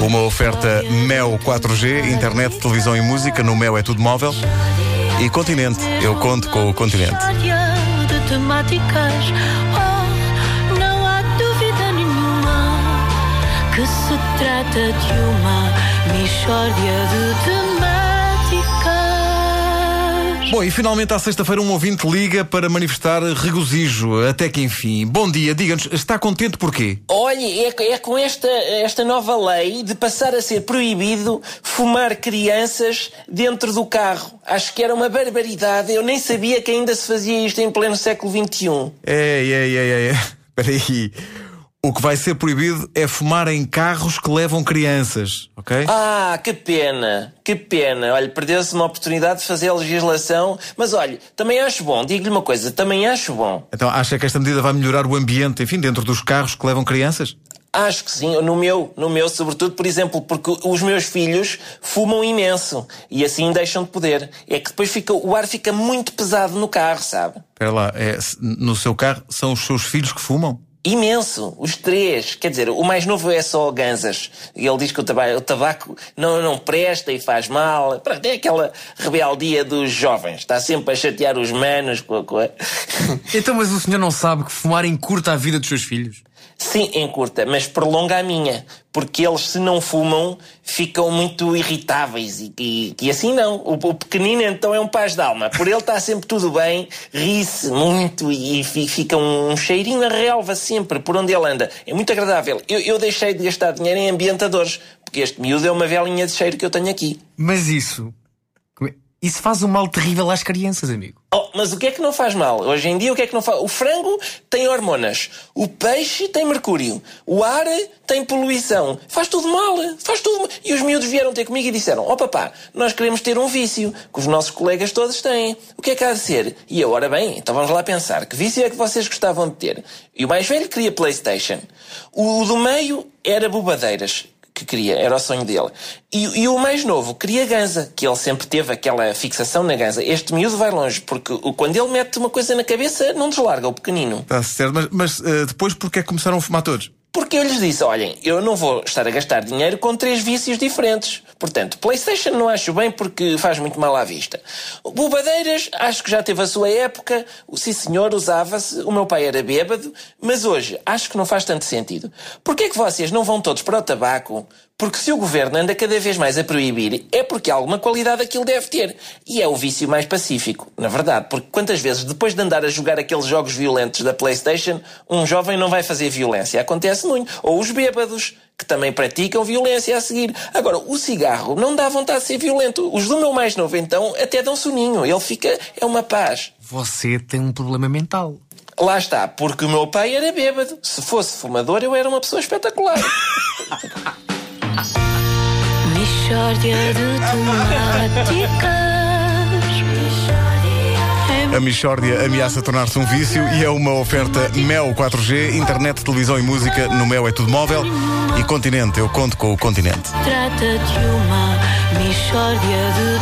Uma oferta Mel 4G, internet, televisão e música. No Mel é tudo móvel. E Continente, eu conto com o Continente. de temáticas. Oh, não há dúvida nenhuma que se trata de uma mistória de temáticas. Bom, e finalmente à sexta-feira um ouvinte liga para manifestar regozijo, até que enfim. Bom dia, diga-nos, está contente porquê? Olha, é, é com esta, esta nova lei de passar a ser proibido fumar crianças dentro do carro. Acho que era uma barbaridade. Eu nem sabia que ainda se fazia isto em pleno século XXI. Ei, ei, ei, ei, ei. Espera aí. O que vai ser proibido é fumar em carros que levam crianças, ok? Ah, que pena, que pena. Olha, perdeu-se uma oportunidade de fazer a legislação. Mas olha, também acho bom, digo-lhe uma coisa, também acho bom. Então acha que esta medida vai melhorar o ambiente, enfim, dentro dos carros que levam crianças? Acho que sim, no meu, no meu, sobretudo, por exemplo, porque os meus filhos fumam imenso e assim deixam de poder. É que depois fica, o ar fica muito pesado no carro, sabe? Espera lá, é, no seu carro são os seus filhos que fumam? Imenso, os três. Quer dizer, o mais novo é só ganzas. E ele diz que o tabaco, o tabaco não, não presta e faz mal. Pronto, é aquela rebeldia dos jovens. Está sempre a chatear os manos com a. Com a... Então, mas o senhor não sabe que fumar encurta a vida dos seus filhos? Sim, encurta, mas prolonga a minha. Porque eles, se não fumam, ficam muito irritáveis. E, e, e assim não. O, o, pequenino, então, é um paz de alma. Por ele está sempre tudo bem, ri-se muito e, e, fica um cheirinho a relva sempre por onde ele anda. É muito agradável. Eu, eu deixei de gastar dinheiro em ambientadores. Porque este miúdo é uma velinha de cheiro que eu tenho aqui. Mas isso. Isso faz um mal terrível às crianças, amigo. Oh, mas o que é que não faz mal? Hoje em dia, o que é que não faz? O frango tem hormonas. O peixe tem mercúrio. O ar tem poluição. Faz tudo mal. Faz tudo mal. E os miúdos vieram ter comigo e disseram: Ó oh, papá, nós queremos ter um vício que os nossos colegas todos têm. O que é que há de ser? E eu, ora bem, então vamos lá pensar. Que vício é que vocês gostavam de ter? E o mais velho queria PlayStation. O do meio era bobadeiras que queria, era o sonho dele. E, e, o mais novo queria ganza, que ele sempre teve aquela fixação na ganza. Este miúdo vai longe, porque quando ele mete uma coisa na cabeça, não deslarga, o pequenino. Está certo, mas, mas uh, depois porquê é que começaram a fumar todos? Porque eu lhes disse: olhem, eu não vou estar a gastar dinheiro com três vícios diferentes. Portanto, PlayStation não acho bem porque faz muito mal à vista. Bobadeiras, acho que já teve a sua época. O sim senhor usava-se. O meu pai era bêbado. Mas hoje, acho que não faz tanto sentido. Porquê é que vocês não vão todos para o tabaco? Porque se o governo anda cada vez mais a proibir, é porque alguma qualidade aquilo deve ter. E é o vício mais pacífico, na verdade. Porque quantas vezes, depois de andar a jogar aqueles jogos violentos da PlayStation, um jovem não vai fazer violência? Acontece muito. Ou os bêbados, que também praticam violência a seguir. Agora, o cigarro não dá vontade de ser violento. Os do meu mais novo, então, até dão soninho. Ele fica. é uma paz. Você tem um problema mental. Lá está, porque o meu pai era bêbado. Se fosse fumador, eu era uma pessoa espetacular. De temáticas. A Michórdia ameaça tornar-se um vício e é uma oferta Mel 4G, internet, televisão e música. No Mel é tudo móvel. E Continente, eu conto com o Continente. Trata de uma mistória de.